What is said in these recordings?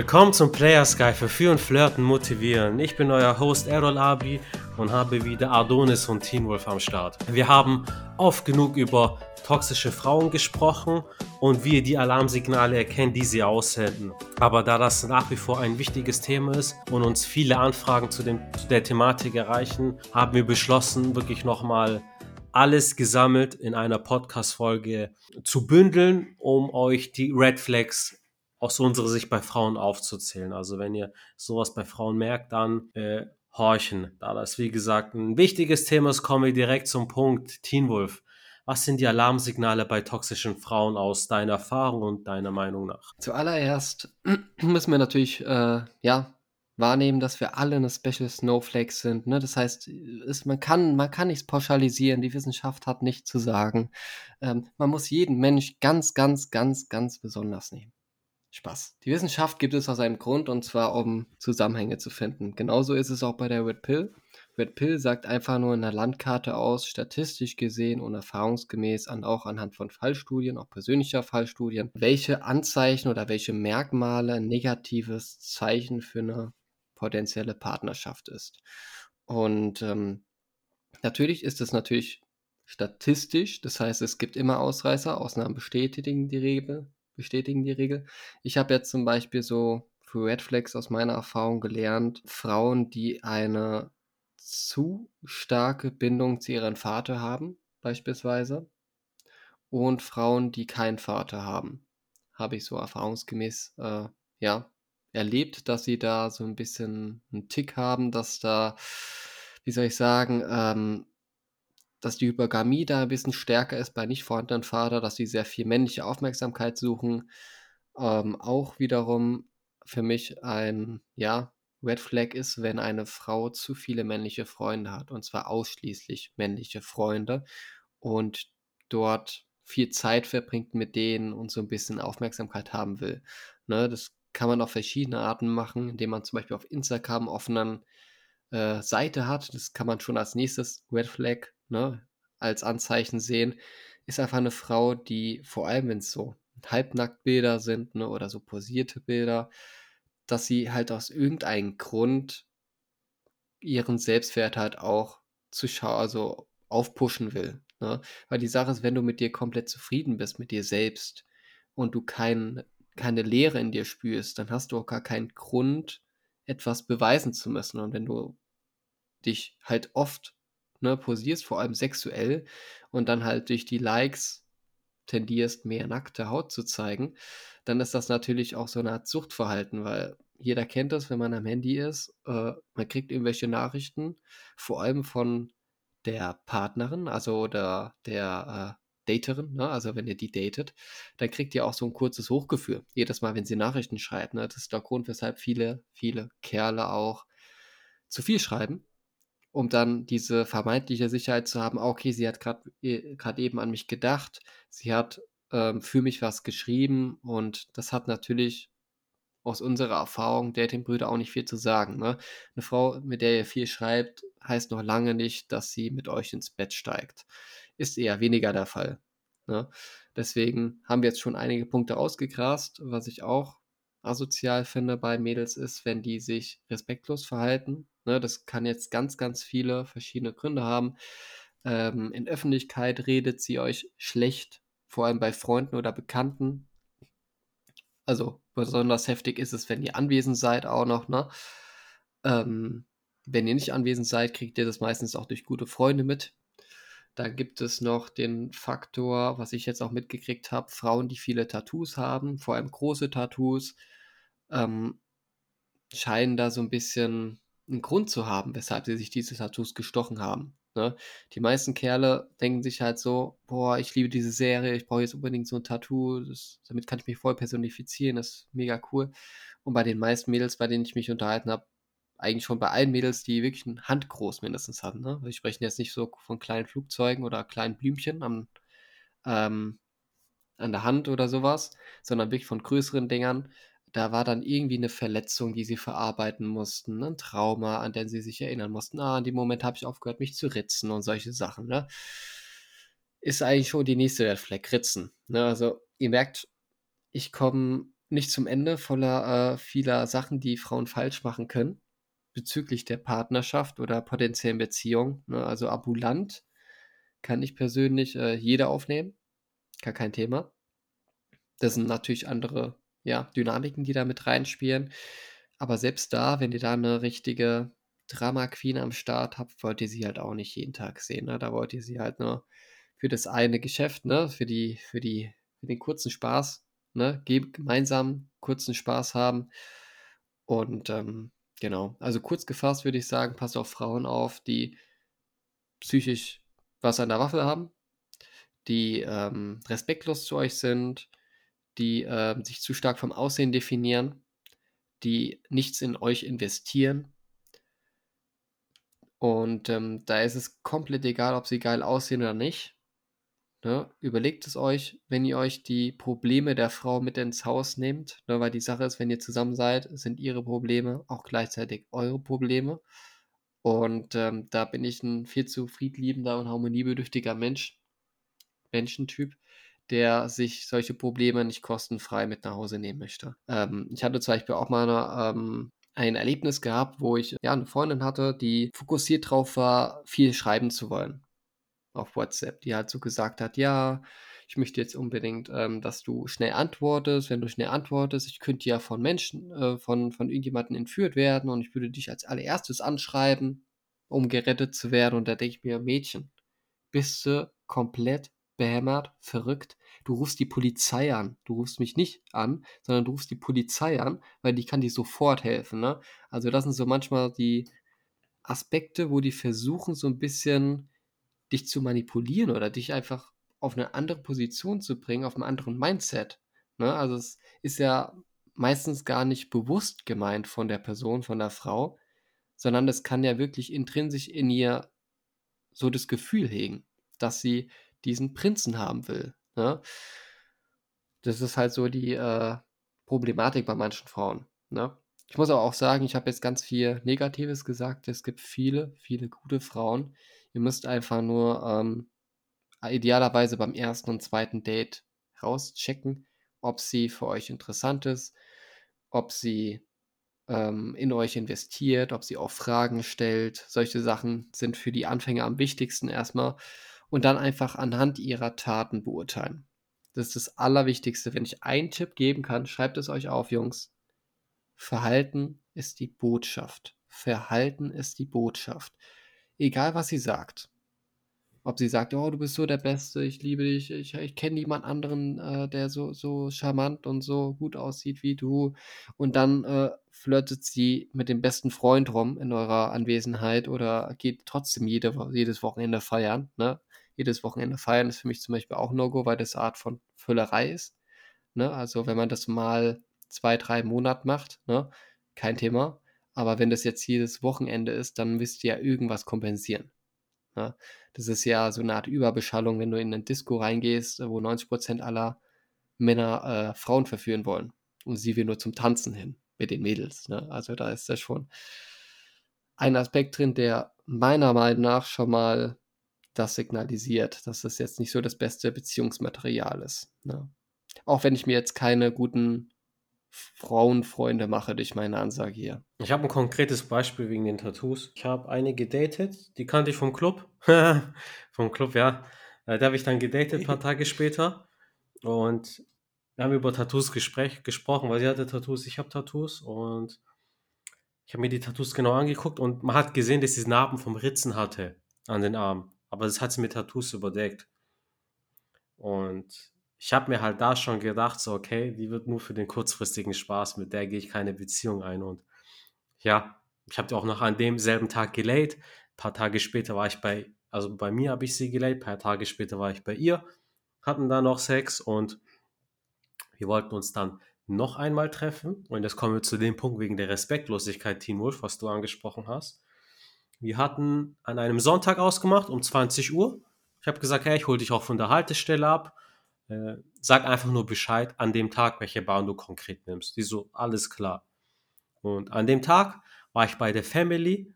Willkommen zum Player Sky für Führen, Flirten, Motivieren. Ich bin euer Host Errol Abi und habe wieder Adonis und Teen Wolf am Start. Wir haben oft genug über toxische Frauen gesprochen und wie ihr die Alarmsignale erkennt, die sie aussenden. Aber da das nach wie vor ein wichtiges Thema ist und uns viele Anfragen zu, dem, zu der Thematik erreichen, haben wir beschlossen, wirklich nochmal alles gesammelt in einer Podcast-Folge zu bündeln, um euch die Red Flags aus unserer Sicht bei Frauen aufzuzählen. Also wenn ihr sowas bei Frauen merkt, dann äh, horchen. Da das, wie gesagt, ein wichtiges Thema ist, kommen wir direkt zum Punkt. Teen Wolf, was sind die Alarmsignale bei toxischen Frauen aus deiner Erfahrung und deiner Meinung nach? Zuallererst müssen wir natürlich, äh, ja, wahrnehmen, dass wir alle eine Special Snowflake sind. Ne? Das heißt, ist, man, kann, man kann nichts pauschalisieren. Die Wissenschaft hat nichts zu sagen. Ähm, man muss jeden Mensch ganz, ganz, ganz, ganz besonders nehmen. Spaß. Die Wissenschaft gibt es aus einem Grund und zwar, um Zusammenhänge zu finden. Genauso ist es auch bei der Red Pill. Red Pill sagt einfach nur in der Landkarte aus, statistisch gesehen und erfahrungsgemäß an, auch anhand von Fallstudien, auch persönlicher Fallstudien, welche Anzeichen oder welche Merkmale ein negatives Zeichen für eine potenzielle Partnerschaft ist. Und ähm, natürlich ist es natürlich statistisch, das heißt, es gibt immer Ausreißer, Ausnahmen bestätigen die Regel, bestätigen die Regel. Ich habe jetzt zum Beispiel so für Red Flags aus meiner Erfahrung gelernt, Frauen, die eine zu starke Bindung zu ihrem Vater haben, beispielsweise, und Frauen, die keinen Vater haben, habe ich so erfahrungsgemäß, äh, ja, erlebt, dass sie da so ein bisschen einen Tick haben, dass da, wie soll ich sagen, ähm, dass die Hypergamie da ein bisschen stärker ist bei nicht vorhandenen Vater, dass sie sehr viel männliche Aufmerksamkeit suchen. Ähm, auch wiederum für mich ein, ja, Red Flag ist, wenn eine Frau zu viele männliche Freunde hat, und zwar ausschließlich männliche Freunde und dort viel Zeit verbringt mit denen und so ein bisschen Aufmerksamkeit haben will. Ne, das kann man auf verschiedene Arten machen, indem man zum Beispiel auf Instagram offenen äh, Seite hat. Das kann man schon als nächstes Red Flag ne, als Anzeichen sehen, ist einfach eine Frau, die vor allem, wenn es so Halbnacktbilder sind ne, oder so posierte Bilder, dass sie halt aus irgendeinem Grund ihren Selbstwert halt auch zu also aufpushen will. Ne? Weil die Sache ist, wenn du mit dir komplett zufrieden bist, mit dir selbst und du kein, keine Leere in dir spürst, dann hast du auch gar keinen Grund, etwas beweisen zu müssen. Und wenn du dich halt oft ne, posierst, vor allem sexuell, und dann halt durch die Likes tendierst, mehr nackte Haut zu zeigen, dann ist das natürlich auch so eine Art Suchtverhalten, weil jeder kennt das, wenn man am Handy ist, äh, man kriegt irgendwelche Nachrichten, vor allem von der Partnerin, also der, der äh, Daterin, ne? also wenn ihr die datet, dann kriegt ihr auch so ein kurzes Hochgefühl. Jedes Mal, wenn sie Nachrichten schreibt. Ne? Das ist der Grund, weshalb viele, viele Kerle auch zu viel schreiben, um dann diese vermeintliche Sicherheit zu haben, okay, sie hat gerade äh, eben an mich gedacht, sie hat ähm, für mich was geschrieben und das hat natürlich aus unserer Erfahrung Datingbrüder auch nicht viel zu sagen. Ne? Eine Frau, mit der ihr viel schreibt, heißt noch lange nicht, dass sie mit euch ins Bett steigt. Ist eher weniger der Fall. Ne? Deswegen haben wir jetzt schon einige Punkte ausgegrast, was ich auch asozial finde bei Mädels ist, wenn die sich respektlos verhalten. Ne, das kann jetzt ganz, ganz viele verschiedene Gründe haben. Ähm, in Öffentlichkeit redet sie euch schlecht, vor allem bei Freunden oder Bekannten. Also besonders heftig ist es, wenn ihr anwesend seid auch noch. Ne? Ähm, wenn ihr nicht anwesend seid, kriegt ihr das meistens auch durch gute Freunde mit. Dann gibt es noch den Faktor, was ich jetzt auch mitgekriegt habe, Frauen, die viele Tattoos haben, vor allem große Tattoos, ähm, scheinen da so ein bisschen einen Grund zu haben, weshalb sie sich diese Tattoos gestochen haben. Ne? Die meisten Kerle denken sich halt so, boah, ich liebe diese Serie, ich brauche jetzt unbedingt so ein Tattoo, das, damit kann ich mich voll personifizieren, das ist mega cool. Und bei den meisten Mädels, bei denen ich mich unterhalten habe, eigentlich schon bei allen Mädels, die wirklich ein Handgroß mindestens hatten. Ne? Wir sprechen jetzt nicht so von kleinen Flugzeugen oder kleinen Blümchen am, ähm, an der Hand oder sowas, sondern wirklich von größeren Dingern. Da war dann irgendwie eine Verletzung, die sie verarbeiten mussten, ein Trauma, an den sie sich erinnern mussten. Ah, in dem Moment habe ich aufgehört, mich zu ritzen und solche Sachen. Ne? Ist eigentlich schon die nächste Red Flag, Ritzen. Ne? Also ihr merkt, ich komme nicht zum Ende voller äh, vieler Sachen, die Frauen falsch machen können bezüglich der Partnerschaft oder potenziellen Beziehung. Ne? Also ambulant kann ich persönlich äh, jeder aufnehmen, gar kein Thema. Das sind natürlich andere ja, Dynamiken, die da mit reinspielen. Aber selbst da, wenn ihr da eine richtige Drama Queen am Start habt, wollt ihr sie halt auch nicht jeden Tag sehen. Ne? Da wollt ihr sie halt nur für das eine Geschäft, ne? für, die, für, die, für den kurzen Spaß, ne? gemeinsam kurzen Spaß haben. Und ähm, genau, also kurz gefasst würde ich sagen, passt auf Frauen auf, die psychisch was an der Waffe haben, die ähm, respektlos zu euch sind, die äh, sich zu stark vom Aussehen definieren, die nichts in euch investieren. Und ähm, da ist es komplett egal, ob sie geil aussehen oder nicht. Ne? Überlegt es euch, wenn ihr euch die Probleme der Frau mit ins Haus nehmt, ne? weil die Sache ist, wenn ihr zusammen seid, sind ihre Probleme auch gleichzeitig eure Probleme. Und ähm, da bin ich ein viel zu friedliebender und harmoniebedürftiger Mensch, Menschentyp, der sich solche Probleme nicht kostenfrei mit nach Hause nehmen möchte. Ähm, ich hatte zum Beispiel auch mal eine, ähm, ein Erlebnis gehabt, wo ich ja eine Freundin hatte, die fokussiert drauf war, viel schreiben zu wollen auf WhatsApp, die halt so gesagt hat, ja, ich möchte jetzt unbedingt, ähm, dass du schnell antwortest. Wenn du schnell antwortest, ich könnte ja von Menschen, äh, von, von irgendjemandem entführt werden und ich würde dich als allererstes anschreiben, um gerettet zu werden. Und da denke ich mir, Mädchen, bist du komplett behämmert, verrückt. Du rufst die Polizei an. Du rufst mich nicht an, sondern du rufst die Polizei an, weil die kann dir sofort helfen. Ne? Also das sind so manchmal die Aspekte, wo die versuchen, so ein bisschen dich zu manipulieren oder dich einfach auf eine andere Position zu bringen, auf einem anderen Mindset. Ne? Also es ist ja meistens gar nicht bewusst gemeint von der Person, von der Frau, sondern es kann ja wirklich intrinsisch in ihr so das Gefühl hegen, dass sie diesen Prinzen haben will. Ne? Das ist halt so die äh, Problematik bei manchen Frauen. Ne? Ich muss aber auch sagen, ich habe jetzt ganz viel Negatives gesagt. Es gibt viele, viele gute Frauen. Ihr müsst einfach nur ähm, idealerweise beim ersten und zweiten Date rauschecken, ob sie für euch interessant ist, ob sie ähm, in euch investiert, ob sie auch Fragen stellt. Solche Sachen sind für die Anfänger am wichtigsten erstmal und dann einfach anhand ihrer Taten beurteilen. Das ist das Allerwichtigste. Wenn ich einen Tipp geben kann, schreibt es euch auf, Jungs. Verhalten ist die Botschaft. Verhalten ist die Botschaft. Egal, was sie sagt. Ob sie sagt, oh, du bist so der Beste, ich liebe dich, ich, ich kenne niemand anderen, äh, der so, so charmant und so gut aussieht wie du. Und dann äh, flirtet sie mit dem besten Freund rum in eurer Anwesenheit oder geht trotzdem jede, jedes Wochenende feiern. Ne? Jedes Wochenende feiern ist für mich zum Beispiel auch No-Go, weil das eine Art von Füllerei ist. Ne? Also wenn man das mal zwei, drei Monate macht, ne? kein Thema. Aber wenn das jetzt jedes Wochenende ist, dann müsst ihr ja irgendwas kompensieren. Ne? Das ist ja so eine Art Überbeschallung, wenn du in ein Disco reingehst, wo 90% aller Männer äh, Frauen verführen wollen. Und sie will nur zum Tanzen hin mit den Mädels. Ne? Also da ist das schon ein Aspekt drin, der meiner Meinung nach schon mal das signalisiert, dass es jetzt nicht so das beste Beziehungsmaterial ist. Ne? Auch wenn ich mir jetzt keine guten Frauenfreunde mache durch meine Ansage hier. Ich habe ein konkretes Beispiel wegen den Tattoos. Ich habe eine gedatet, die kannte ich vom Club. vom Club, ja. Äh, da habe ich dann gedatet ein paar Tage später. Und wir haben über Tattoos Gespräch, gesprochen, weil sie hatte Tattoos, ich habe Tattoos. Und ich habe mir die Tattoos genau angeguckt und man hat gesehen, dass sie Narben vom Ritzen hatte an den Armen aber das hat sie mit Tattoos überdeckt. Und ich habe mir halt da schon gedacht, so, okay, die wird nur für den kurzfristigen Spaß, mit der gehe ich keine Beziehung ein. Und ja, ich habe die auch noch an demselben Tag gelayt. Ein paar Tage später war ich bei, also bei mir habe ich sie gelayt, ein paar Tage später war ich bei ihr, hatten da noch Sex und wir wollten uns dann noch einmal treffen. Und jetzt kommen wir zu dem Punkt wegen der Respektlosigkeit, Teen Wolf, was du angesprochen hast. Wir hatten an einem Sonntag ausgemacht um 20 Uhr. Ich habe gesagt, hey, ich hole dich auch von der Haltestelle ab. Äh, sag einfach nur Bescheid an dem Tag, welche Bahn du konkret nimmst. Die so, alles klar. Und an dem Tag war ich bei der Family.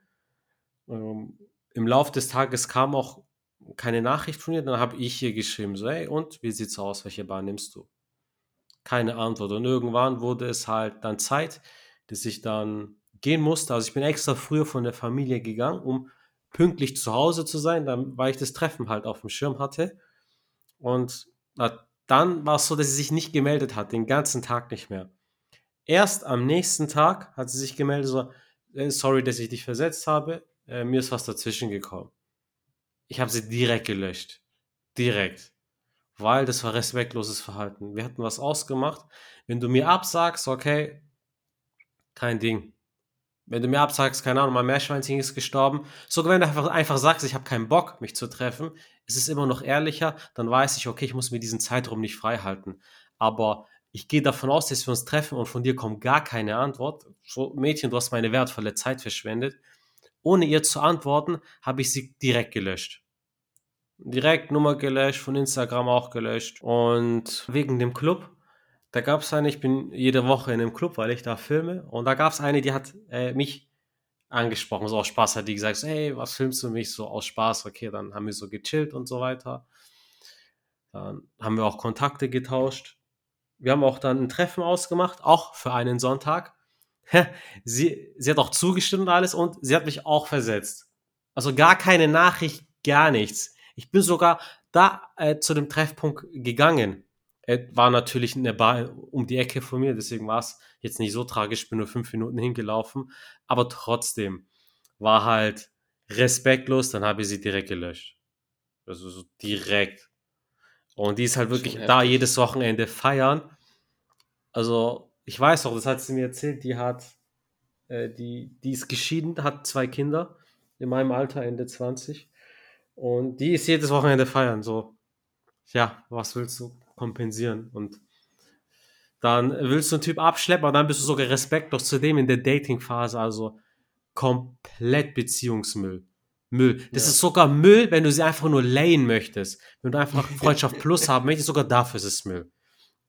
Ähm, Im Laufe des Tages kam auch keine Nachricht von ihr. Dann habe ich ihr geschrieben, so, hey, und wie sieht's aus? Welche Bahn nimmst du? keine Antwort. Und irgendwann wurde es halt dann Zeit, dass ich dann gehen musste. Also ich bin extra früher von der Familie gegangen, um pünktlich zu Hause zu sein, dann, weil ich das Treffen halt auf dem Schirm hatte. Und dann war es so, dass sie sich nicht gemeldet hat, den ganzen Tag nicht mehr. Erst am nächsten Tag hat sie sich gemeldet, so, äh, sorry, dass ich dich versetzt habe, äh, mir ist was dazwischen gekommen. Ich habe sie direkt gelöscht. Direkt. Weil das war respektloses Verhalten. Wir hatten was ausgemacht. Wenn du mir absagst, okay, kein Ding. Wenn du mir absagst, keine Ahnung, mein Meerschweinchen ist gestorben. Sogar wenn du einfach, einfach sagst, ich habe keinen Bock, mich zu treffen, ist es immer noch ehrlicher, dann weiß ich, okay, ich muss mir diesen Zeitraum nicht frei halten. Aber ich gehe davon aus, dass wir uns treffen und von dir kommt gar keine Antwort. So, Mädchen, du hast meine wertvolle Zeit verschwendet. Ohne ihr zu antworten, habe ich sie direkt gelöscht. Direkt Nummer gelöscht, von Instagram auch gelöscht. Und wegen dem Club, da gab es eine, ich bin jede Woche in einem Club, weil ich da filme. Und da gab es eine, die hat äh, mich angesprochen, so aus Spaß hat die gesagt, so, hey, was filmst du mich? So aus Spaß, okay, dann haben wir so gechillt und so weiter. Dann haben wir auch Kontakte getauscht. Wir haben auch dann ein Treffen ausgemacht, auch für einen Sonntag. sie, sie hat auch zugestimmt und alles und sie hat mich auch versetzt. Also gar keine Nachricht, gar nichts. Ich bin sogar da äh, zu dem Treffpunkt gegangen war natürlich in der Bar um die Ecke von mir, deswegen war es jetzt nicht so tragisch, bin nur fünf Minuten hingelaufen, aber trotzdem war halt respektlos, dann habe ich sie direkt gelöscht. Also so direkt. Und die ist halt wirklich da jedes Wochenende feiern. Also, ich weiß auch, das hat sie mir erzählt, die hat, äh, die, die ist geschieden, hat zwei Kinder in meinem Alter, Ende 20. Und die ist jedes Wochenende feiern. So, ja, was willst du? Kompensieren. Und dann willst du einen Typ abschleppen, aber dann bist du sogar respektlos zu dem in der Dating-Phase. Also komplett Beziehungsmüll. Müll. Das ja. ist sogar Müll, wenn du sie einfach nur layen möchtest. Wenn du einfach Freundschaft plus haben möchtest, sogar dafür ist es Müll.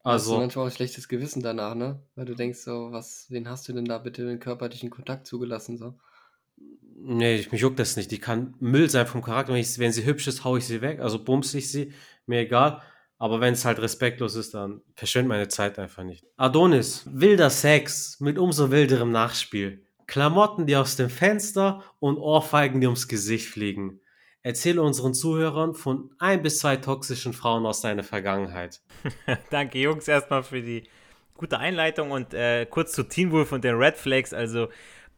Also. Hast du manchmal auch ein schlechtes Gewissen danach, ne? Weil du denkst so, was, wen hast du denn da bitte den körperlichen Kontakt zugelassen, so? Nee, mich juckt das nicht. Die kann Müll sein vom Charakter. Wenn, ich, wenn sie hübsch ist, hau ich sie weg. Also bumse ich sie. Mir egal. Aber wenn es halt respektlos ist, dann verschwende meine Zeit einfach nicht. Adonis, wilder Sex mit umso wilderem Nachspiel. Klamotten, die aus dem Fenster und Ohrfeigen, die ums Gesicht fliegen. Erzähle unseren Zuhörern von ein bis zwei toxischen Frauen aus deiner Vergangenheit. Danke, Jungs, erstmal für die gute Einleitung und äh, kurz zu Teen Wolf und den Red Flags. Also,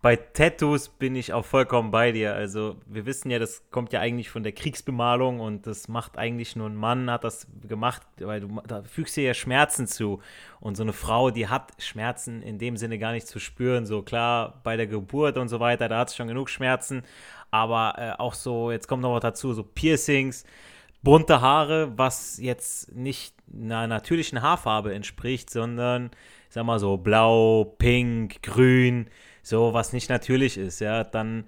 bei Tattoos bin ich auch vollkommen bei dir. Also wir wissen ja, das kommt ja eigentlich von der Kriegsbemalung und das macht eigentlich nur ein Mann, hat das gemacht, weil du da fügst dir ja Schmerzen zu. Und so eine Frau, die hat Schmerzen in dem Sinne gar nicht zu spüren. So klar, bei der Geburt und so weiter, da hat es schon genug Schmerzen. Aber äh, auch so, jetzt kommt noch was dazu, so Piercings, bunte Haare, was jetzt nicht einer natürlichen Haarfarbe entspricht, sondern, ich sag mal so, blau, pink, grün so was nicht natürlich ist, ja, dann.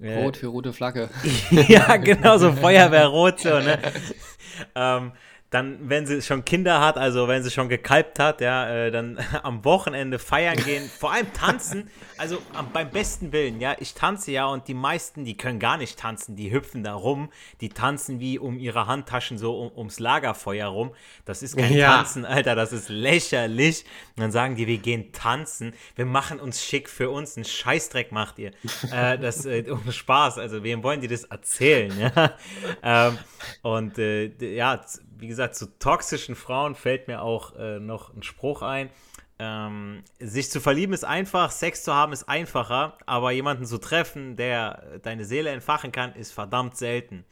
Äh, Rot für rote Flagge. ja, genau, so Feuerwehrrot, so, ne? ähm, dann, wenn sie schon Kinder hat, also wenn sie schon gekalbt hat, ja, äh, dann am Wochenende feiern gehen, vor allem tanzen, also am, beim besten Willen, ja, ich tanze ja und die meisten, die können gar nicht tanzen, die hüpfen da rum, die tanzen wie um ihre Handtaschen so um, ums Lagerfeuer rum. Das ist kein ja. Tanzen, Alter, das ist lächerlich. Und dann sagen die, wir gehen tanzen, wir machen uns schick für uns, einen Scheißdreck macht ihr. äh, das äh, um Spaß, also wem wollen die das erzählen, ja? ähm, und äh, ja, wie gesagt, zu toxischen Frauen fällt mir auch äh, noch ein Spruch ein. Ähm, sich zu verlieben ist einfach, Sex zu haben ist einfacher, aber jemanden zu treffen, der deine Seele entfachen kann, ist verdammt selten.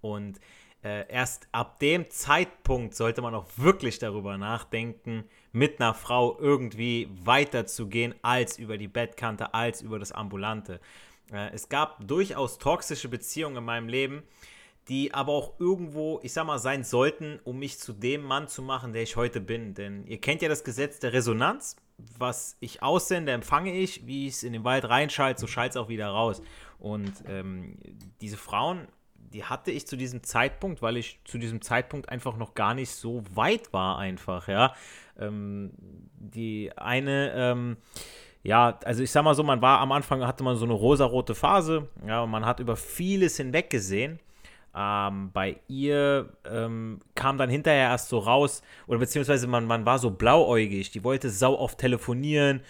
Und äh, erst ab dem Zeitpunkt sollte man auch wirklich darüber nachdenken, mit einer Frau irgendwie weiterzugehen als über die Bettkante, als über das Ambulante. Äh, es gab durchaus toxische Beziehungen in meinem Leben, die aber auch irgendwo, ich sag mal, sein sollten, um mich zu dem Mann zu machen, der ich heute bin. Denn ihr kennt ja das Gesetz der Resonanz. Was ich aussende, empfange ich. Wie ich es in den Wald reinschalte, so schallt es auch wieder raus. Und ähm, diese Frauen, die hatte ich zu diesem Zeitpunkt, weil ich zu diesem Zeitpunkt einfach noch gar nicht so weit war, einfach, ja. Ähm, die eine, ähm, ja, also ich sag mal so, man war am Anfang, hatte man so eine rosarote Phase, ja, und man hat über vieles hinweggesehen Ähm, bei ihr ähm, kam dann hinterher erst so raus, oder beziehungsweise man, man war so blauäugig, die wollte sau oft telefonieren,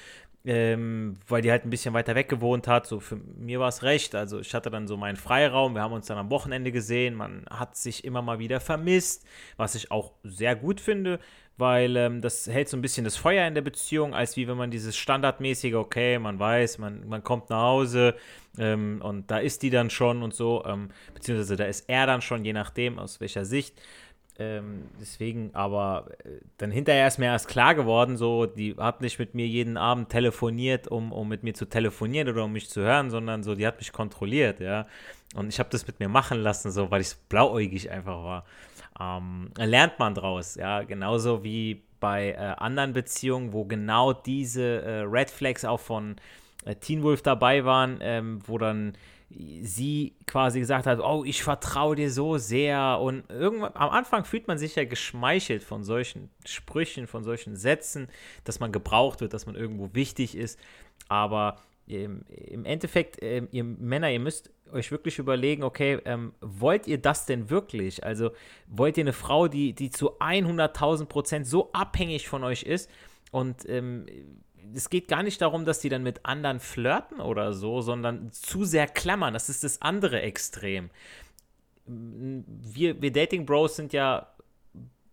ähm, weil die halt ein bisschen weiter weg gewohnt hat. So für mir war es recht. Also ich hatte dann so meinen Freiraum. Wir haben uns dann am Wochenende gesehen. Man hat sich immer mal wieder vermisst, was ich auch sehr gut finde, weil ähm, das hält so ein bisschen das Feuer in der Beziehung, als wie wenn man dieses standardmäßige, okay, man weiß, man, man kommt nach Hause ähm, und da ist die dann schon und so, ähm, beziehungsweise da ist er dann schon, je nachdem, aus welcher Sicht. Ähm, deswegen, aber äh, dann hinterher ist mir erst klar geworden, so, die hat nicht mit mir jeden Abend telefoniert, um, um mit mir zu telefonieren oder um mich zu hören, sondern so, die hat mich kontrolliert, ja. Und ich habe das mit mir machen lassen, so, weil ich blauäugig einfach war. Ähm, lernt man draus, ja, genauso wie bei äh, anderen Beziehungen, wo genau diese äh, Red Flags auch von äh, Teen Wolf dabei waren, ähm, wo dann sie quasi gesagt hat, oh, ich vertraue dir so sehr. Und irgendwann, am Anfang fühlt man sich ja geschmeichelt von solchen Sprüchen, von solchen Sätzen, dass man gebraucht wird, dass man irgendwo wichtig ist. Aber im, im Endeffekt, äh, ihr Männer, ihr müsst euch wirklich überlegen, okay, ähm, wollt ihr das denn wirklich? Also wollt ihr eine Frau, die, die zu 100.000 Prozent so abhängig von euch ist und ähm, es geht gar nicht darum, dass die dann mit anderen flirten oder so, sondern zu sehr klammern. Das ist das andere Extrem. Wir, wir Dating Bros sind ja,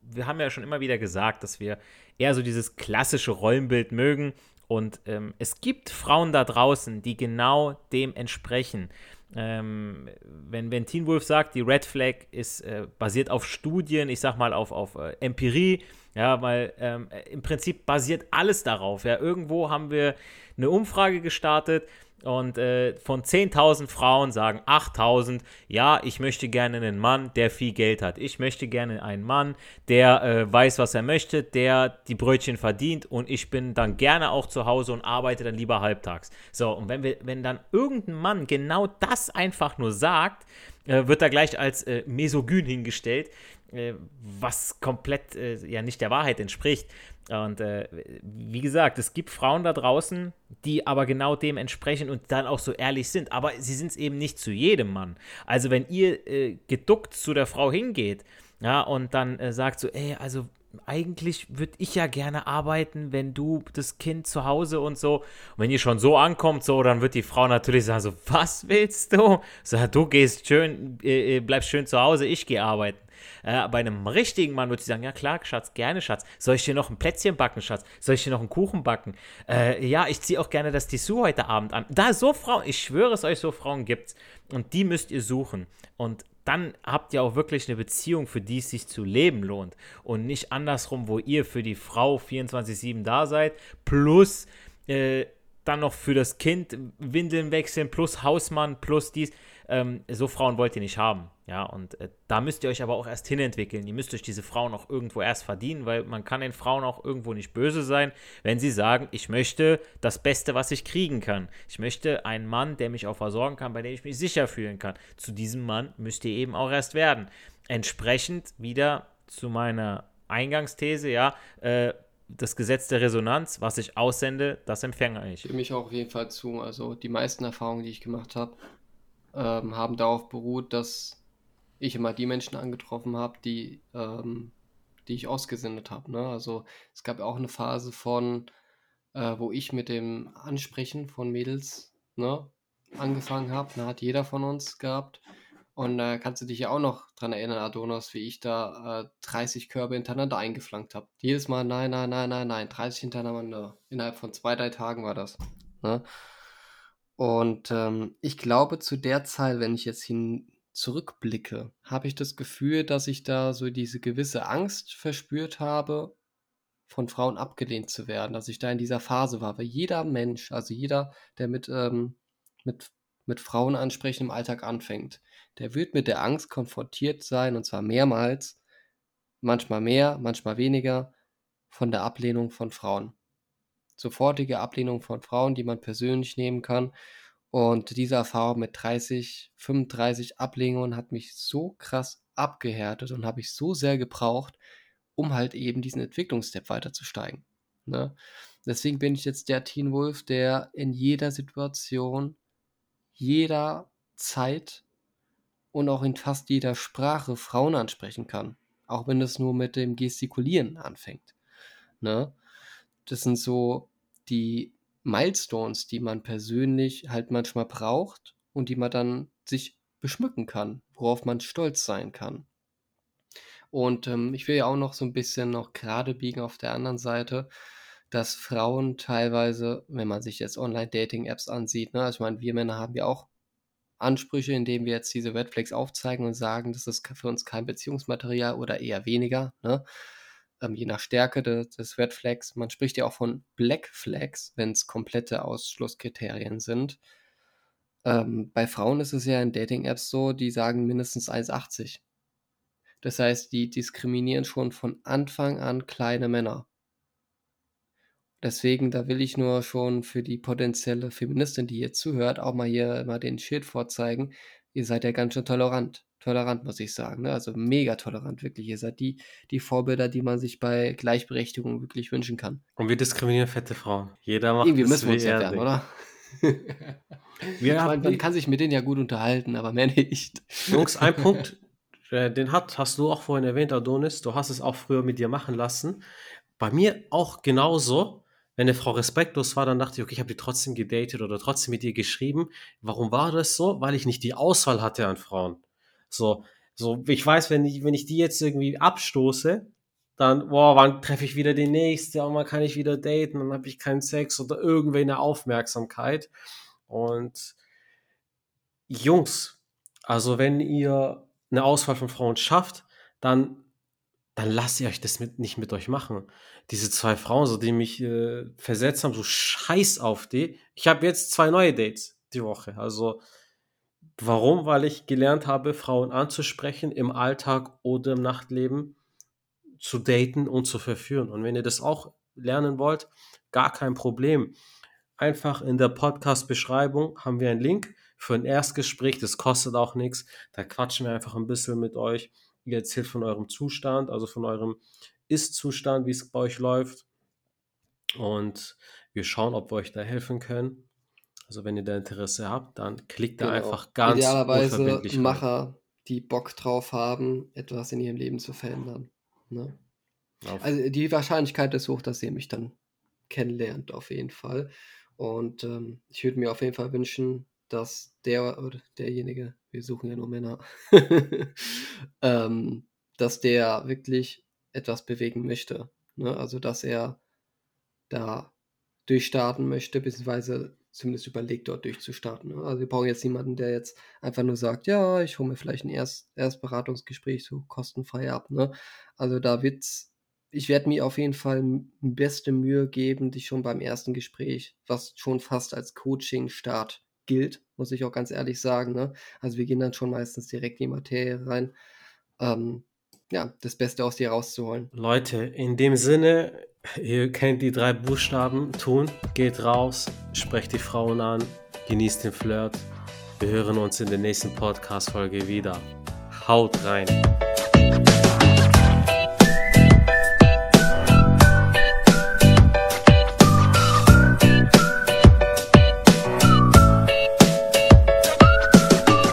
wir haben ja schon immer wieder gesagt, dass wir eher so dieses klassische Rollenbild mögen. Und ähm, es gibt Frauen da draußen, die genau dem entsprechen. Ähm, wenn, wenn Teen Wolf sagt, die Red Flag ist äh, basiert auf Studien, ich sag mal auf, auf äh, Empirie, ja, weil ähm, im Prinzip basiert alles darauf. Ja, irgendwo haben wir eine Umfrage gestartet und äh, von 10.000 Frauen sagen 8.000, ja, ich möchte gerne einen Mann, der viel Geld hat. Ich möchte gerne einen Mann, der äh, weiß, was er möchte, der die Brötchen verdient und ich bin dann gerne auch zu Hause und arbeite dann lieber halbtags. So, und wenn, wir, wenn dann irgendein Mann genau das einfach nur sagt, äh, wird er gleich als äh, mesogyn hingestellt. Äh, was komplett äh, ja nicht der Wahrheit entspricht. Und äh, wie gesagt, es gibt Frauen da draußen, die aber genau dem entsprechen und dann auch so ehrlich sind. Aber sie sind es eben nicht zu jedem Mann. Also wenn ihr äh, geduckt zu der Frau hingeht, ja, und dann äh, sagt so, ey, also eigentlich würde ich ja gerne arbeiten, wenn du das Kind zu Hause und so. Und wenn ihr schon so ankommt, so, dann wird die Frau natürlich sagen: So, was willst du? So, du gehst schön, äh, bleibst schön zu Hause, ich gehe arbeiten. Äh, bei einem richtigen Mann würde sie sagen, ja klar, Schatz, gerne, Schatz. Soll ich dir noch ein Plätzchen backen, Schatz? Soll ich dir noch einen Kuchen backen? Äh, ja, ich ziehe auch gerne das Dessous heute Abend an. Da so Frauen, ich schwöre es euch, so Frauen gibt's. Und die müsst ihr suchen. Und dann habt ihr auch wirklich eine Beziehung, für die es sich zu leben lohnt. Und nicht andersrum, wo ihr für die Frau 24-7 da seid, plus äh, dann noch für das Kind Windeln wechseln, plus Hausmann, plus dies. Ähm, so Frauen wollt ihr nicht haben. Ja, und äh, da müsst ihr euch aber auch erst hinentwickeln. Ihr müsst euch diese Frauen auch irgendwo erst verdienen, weil man kann den Frauen auch irgendwo nicht böse sein, wenn sie sagen, ich möchte das Beste, was ich kriegen kann. Ich möchte einen Mann, der mich auch versorgen kann, bei dem ich mich sicher fühlen kann. Zu diesem Mann müsst ihr eben auch erst werden. Entsprechend wieder zu meiner Eingangsthese, ja, äh, das Gesetz der Resonanz, was ich aussende, das empfange ich. Für mich auch auf jeden Fall zu. Also die meisten Erfahrungen, die ich gemacht habe, ähm, haben darauf beruht, dass ich immer die Menschen angetroffen habe, die, ähm, die ich ausgesendet habe. Ne? Also es gab auch eine Phase von, äh, wo ich mit dem Ansprechen von Mädels ne, angefangen habe. Da hat jeder von uns gehabt. Und da äh, kannst du dich ja auch noch dran erinnern, Adonis, wie ich da äh, 30 Körbe hintereinander eingeflankt habe. Jedes Mal, nein, nein, nein, nein, nein, 30 hintereinander. Innerhalb von zwei, drei Tagen war das. Ne? Und ähm, ich glaube, zu der Zeit, wenn ich jetzt hin zurückblicke, habe ich das Gefühl, dass ich da so diese gewisse Angst verspürt habe, von Frauen abgelehnt zu werden, dass ich da in dieser Phase war. Weil jeder Mensch, also jeder, der mit, ähm, mit, mit Frauen ansprechen im Alltag anfängt, der wird mit der Angst konfrontiert sein, und zwar mehrmals, manchmal mehr, manchmal weniger, von der Ablehnung von Frauen sofortige Ablehnung von Frauen, die man persönlich nehmen kann. Und diese Erfahrung mit 30, 35 Ablehnungen hat mich so krass abgehärtet und habe ich so sehr gebraucht, um halt eben diesen Entwicklungsstep weiterzusteigen. Ne? Deswegen bin ich jetzt der Teen Wolf, der in jeder Situation, jeder Zeit und auch in fast jeder Sprache Frauen ansprechen kann. Auch wenn es nur mit dem Gestikulieren anfängt. Ne? Das sind so die Milestones, die man persönlich halt manchmal braucht und die man dann sich beschmücken kann, worauf man stolz sein kann. Und ähm, ich will ja auch noch so ein bisschen noch gerade biegen auf der anderen Seite, dass Frauen teilweise, wenn man sich jetzt Online-Dating-Apps ansieht, ne, also ich meine, wir Männer haben ja auch Ansprüche, indem wir jetzt diese Red Flags aufzeigen und sagen, das ist für uns kein Beziehungsmaterial oder eher weniger, ne? Ähm, je nach Stärke des, des Red Flags. Man spricht ja auch von Black Flags, wenn es komplette Ausschlusskriterien sind. Ähm, bei Frauen ist es ja in Dating-Apps so, die sagen mindestens 1,80. Das heißt, die diskriminieren schon von Anfang an kleine Männer. Deswegen, da will ich nur schon für die potenzielle Feministin, die hier zuhört, auch mal hier mal den Schild vorzeigen. Ihr seid ja ganz schön tolerant. Tolerant, muss ich sagen. Ne? Also mega tolerant, wirklich. Ihr seid die, die Vorbilder, die man sich bei Gleichberechtigung wirklich wünschen kann. Und wir diskriminieren fette Frauen. Jeder macht Irgendwie müssen wir uns er denkt. oder? Wir ich meine, man kann sich mit denen ja gut unterhalten, aber mehr nicht. Jungs, ein Punkt, äh, den hat, hast du auch vorhin erwähnt, Adonis. Du hast es auch früher mit dir machen lassen. Bei mir auch genauso. Wenn eine Frau respektlos war, dann dachte ich, okay, ich habe die trotzdem gedatet oder trotzdem mit ihr geschrieben. Warum war das so? Weil ich nicht die Auswahl hatte an Frauen. So, so ich weiß, wenn ich, wenn ich die jetzt irgendwie abstoße, dann, boah, wann treffe ich wieder die nächste? Und wann kann ich wieder daten? Dann habe ich keinen Sex oder irgendwie eine Aufmerksamkeit. Und Jungs, also wenn ihr eine Auswahl von Frauen schafft, dann, dann lasst ihr euch das mit, nicht mit euch machen. Diese zwei Frauen, so die mich äh, versetzt haben, so scheiß auf die. Ich habe jetzt zwei neue Dates die Woche. Also warum? Weil ich gelernt habe, Frauen anzusprechen im Alltag oder im Nachtleben, zu daten und zu verführen. Und wenn ihr das auch lernen wollt, gar kein Problem. Einfach in der Podcast-Beschreibung haben wir einen Link für ein Erstgespräch. Das kostet auch nichts. Da quatschen wir einfach ein bisschen mit euch. Ihr erzählt von eurem Zustand, also von eurem Ist-Zustand, wie es bei euch läuft. Und wir schauen, ob wir euch da helfen können. Also wenn ihr da Interesse habt, dann klickt da Genau. einfach ganz Idealerweise unverbindlich rein. Macher, die Bock drauf haben, etwas in ihrem Leben zu verändern. Ne? Also die Wahrscheinlichkeit ist hoch, dass ihr mich dann kennenlernt, auf jeden Fall. Und ähm, ich würde mir auf jeden Fall wünschen, dass der oder derjenige, wir suchen ja nur Männer, ähm, dass der wirklich etwas bewegen möchte. Ne? Also dass er da durchstarten möchte, beziehungsweise zumindest überlegt, dort durchzustarten. Ne? Also wir brauchen jetzt niemanden, der jetzt einfach nur sagt, ja, ich hole mir vielleicht ein Erst Erstberatungsgespräch so kostenfrei ab. Ne? Also da wird's, ich werde mir auf jeden Fall beste Mühe geben, dich schon beim ersten Gespräch, was schon fast als Coaching-Start gilt, muss ich auch ganz ehrlich sagen. Ne? Also wir gehen dann schon meistens direkt in die Materie rein. Ähm, ja, das Beste aus dir rauszuholen. Leute, in dem Sinne, ihr kennt die drei Buchstaben, tun, geht raus, sprecht die Frauen an, genießt den Flirt. Wir hören uns in der nächsten Podcast-Folge wieder. Haut rein!